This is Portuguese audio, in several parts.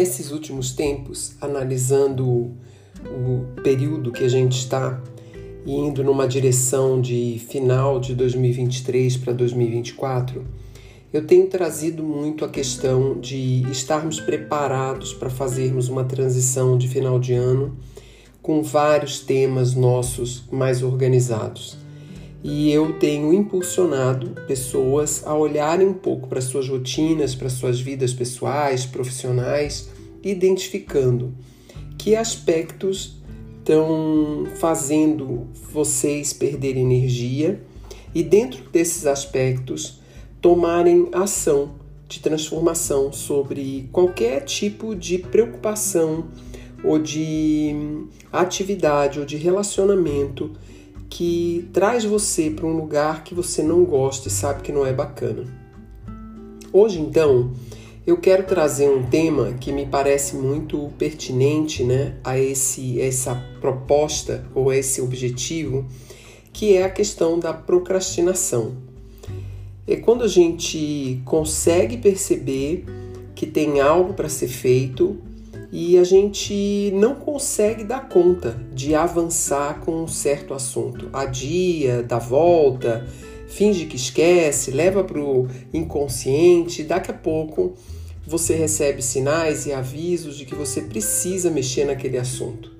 Nesses últimos tempos, analisando o período que a gente está indo numa direção de final de 2023 para 2024, eu tenho trazido muito a questão de estarmos preparados para fazermos uma transição de final de ano com vários temas nossos mais organizados. E eu tenho impulsionado pessoas a olharem um pouco para suas rotinas, para suas vidas pessoais, profissionais, identificando que aspectos estão fazendo vocês perderem energia e dentro desses aspectos tomarem ação de transformação sobre qualquer tipo de preocupação ou de atividade ou de relacionamento que traz você para um lugar que você não gosta e sabe que não é bacana. Hoje, então, eu quero trazer um tema que me parece muito pertinente né, a esse, essa proposta ou a esse objetivo, que é a questão da procrastinação. É quando a gente consegue perceber que tem algo para ser feito e a gente não consegue dar conta de avançar com um certo assunto. Adia, dá volta, finge que esquece, leva para o inconsciente, daqui a pouco você recebe sinais e avisos de que você precisa mexer naquele assunto.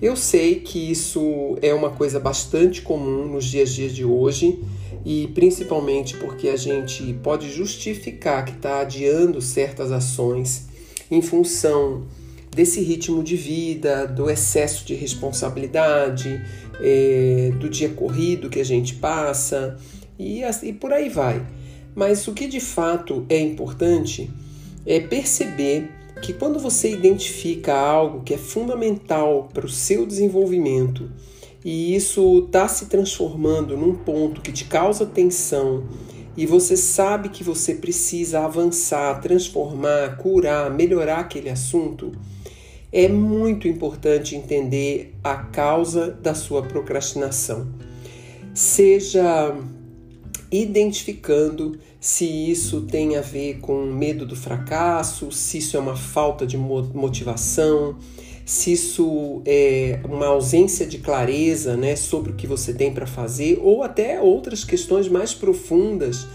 Eu sei que isso é uma coisa bastante comum nos dias dias de hoje e principalmente porque a gente pode justificar que está adiando certas ações em função desse ritmo de vida, do excesso de responsabilidade, é, do dia corrido que a gente passa e, e por aí vai. Mas o que de fato é importante é perceber que quando você identifica algo que é fundamental para o seu desenvolvimento e isso está se transformando num ponto que te causa tensão e você sabe que você precisa avançar, transformar, curar, melhorar aquele assunto, é muito importante entender a causa da sua procrastinação. Seja identificando se isso tem a ver com medo do fracasso, se isso é uma falta de motivação, se isso é uma ausência de clareza né, sobre o que você tem para fazer, ou até outras questões mais profundas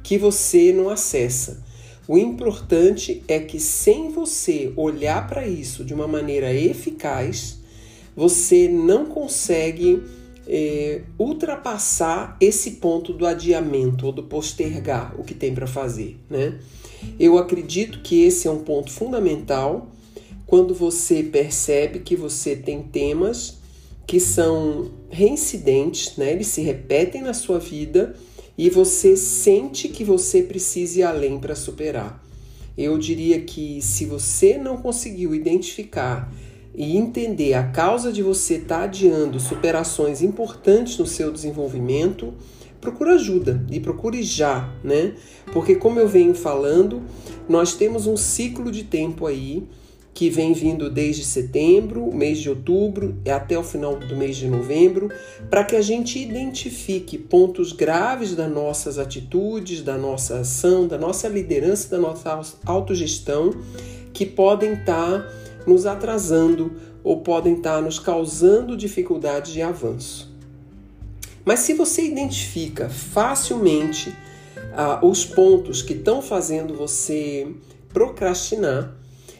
que você não acessa. O importante é que, sem você olhar para isso de uma maneira eficaz, você não consegue é, ultrapassar esse ponto do adiamento ou do postergar o que tem para fazer. Né? Eu acredito que esse é um ponto fundamental quando você percebe que você tem temas que são reincidentes, né? eles se repetem na sua vida e você sente que você precisa ir além para superar. Eu diria que se você não conseguiu identificar e entender a causa de você estar tá adiando superações importantes no seu desenvolvimento, procura ajuda e procure já, né? Porque como eu venho falando, nós temos um ciclo de tempo aí que vem vindo desde setembro, mês de outubro até o final do mês de novembro, para que a gente identifique pontos graves das nossas atitudes, da nossa ação, da nossa liderança, da nossa autogestão que podem estar tá nos atrasando ou podem estar nos causando dificuldades de avanço. Mas se você identifica facilmente ah, os pontos que estão fazendo você procrastinar,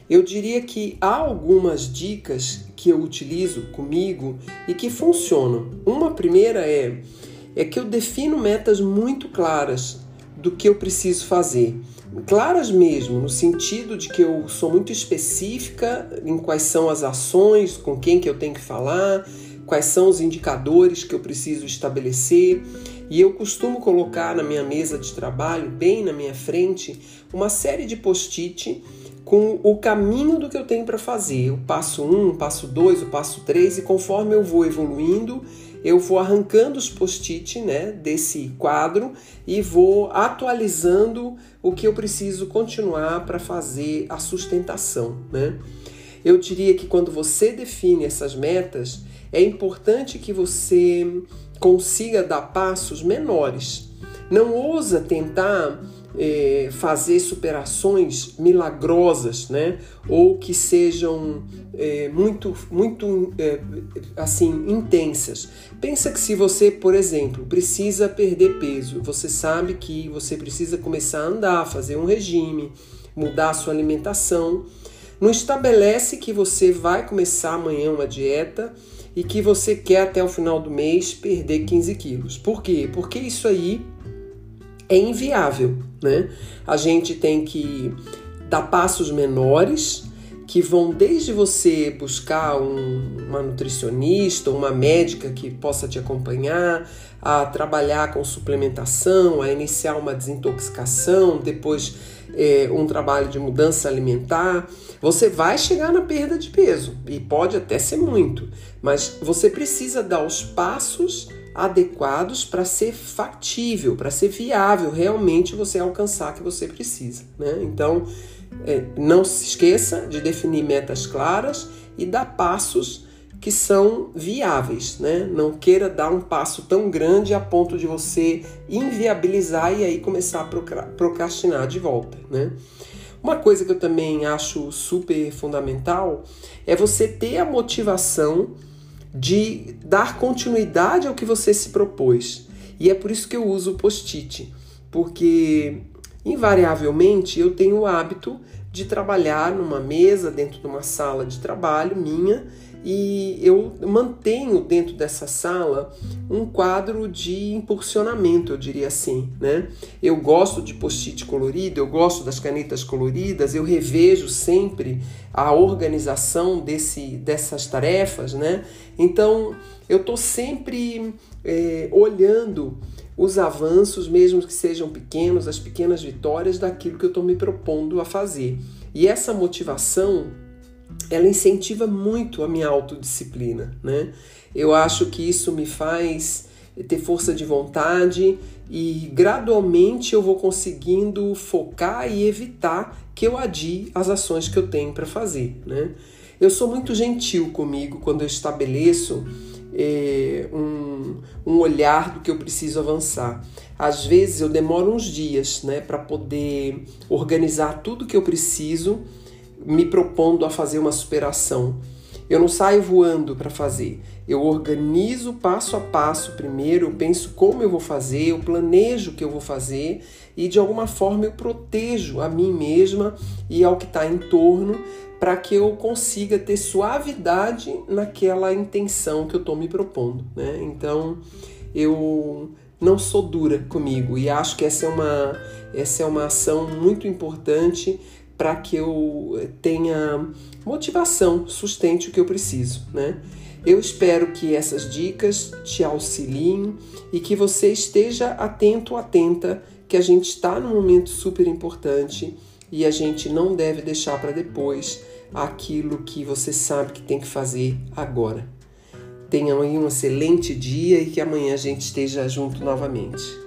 eu diria que há algumas dicas que eu utilizo comigo e que funcionam. Uma primeira é, é que eu defino metas muito claras do que eu preciso fazer. Claras mesmo, no sentido de que eu sou muito específica em quais são as ações, com quem que eu tenho que falar, quais são os indicadores que eu preciso estabelecer. E eu costumo colocar na minha mesa de trabalho, bem na minha frente, uma série de post-it com o caminho do que eu tenho para fazer, o passo 1, um, o passo 2, o passo 3, e conforme eu vou evoluindo, eu vou arrancando os post-it né, desse quadro e vou atualizando o que eu preciso continuar para fazer a sustentação. Né? Eu diria que quando você define essas metas, é importante que você consiga dar passos menores. Não ousa tentar é, fazer superações milagrosas, né? Ou que sejam é, muito, muito é, assim intensas. Pensa que se você, por exemplo, precisa perder peso, você sabe que você precisa começar a andar, fazer um regime, mudar a sua alimentação. Não estabelece que você vai começar amanhã uma dieta e que você quer até o final do mês perder 15 quilos. Por quê? Porque isso aí é inviável, né? A gente tem que dar passos menores que vão desde você buscar um, uma nutricionista, uma médica que possa te acompanhar, a trabalhar com suplementação, a iniciar uma desintoxicação, depois é, um trabalho de mudança alimentar. Você vai chegar na perda de peso e pode até ser muito, mas você precisa dar os passos adequados para ser factível, para ser viável realmente você alcançar o que você precisa. Né? Então, é, não se esqueça de definir metas claras e dar passos que são viáveis, né? Não queira dar um passo tão grande a ponto de você inviabilizar e aí começar a procrastinar de volta, né? Uma coisa que eu também acho super fundamental é você ter a motivação de dar continuidade ao que você se propôs. E é por isso que eu uso o post-it, porque invariavelmente eu tenho o hábito de trabalhar numa mesa dentro de uma sala de trabalho minha e eu mantenho dentro dessa sala um quadro de impulsionamento, eu diria assim, né? Eu gosto de post-it colorido, eu gosto das canetas coloridas, eu revejo sempre a organização desse, dessas tarefas, né? Então eu estou sempre é, olhando os avanços, mesmo que sejam pequenos, as pequenas vitórias daquilo que eu estou me propondo a fazer. E essa motivação ela incentiva muito a minha autodisciplina, né? Eu acho que isso me faz ter força de vontade e gradualmente eu vou conseguindo focar e evitar que eu adie as ações que eu tenho para fazer, né? Eu sou muito gentil comigo quando eu estabeleço é, um, um olhar do que eu preciso avançar. Às vezes eu demoro uns dias, né, para poder organizar tudo que eu preciso me propondo a fazer uma superação. Eu não saio voando para fazer. Eu organizo passo a passo primeiro, eu penso como eu vou fazer, eu planejo o que eu vou fazer e de alguma forma eu protejo a mim mesma e ao que está em torno para que eu consiga ter suavidade naquela intenção que eu estou me propondo. Né? Então eu não sou dura comigo e acho que essa é uma, essa é uma ação muito importante para que eu tenha motivação, sustente o que eu preciso, né? Eu espero que essas dicas te auxiliem e que você esteja atento, atenta, que a gente está num momento super importante e a gente não deve deixar para depois aquilo que você sabe que tem que fazer agora. Tenham aí um excelente dia e que amanhã a gente esteja junto novamente.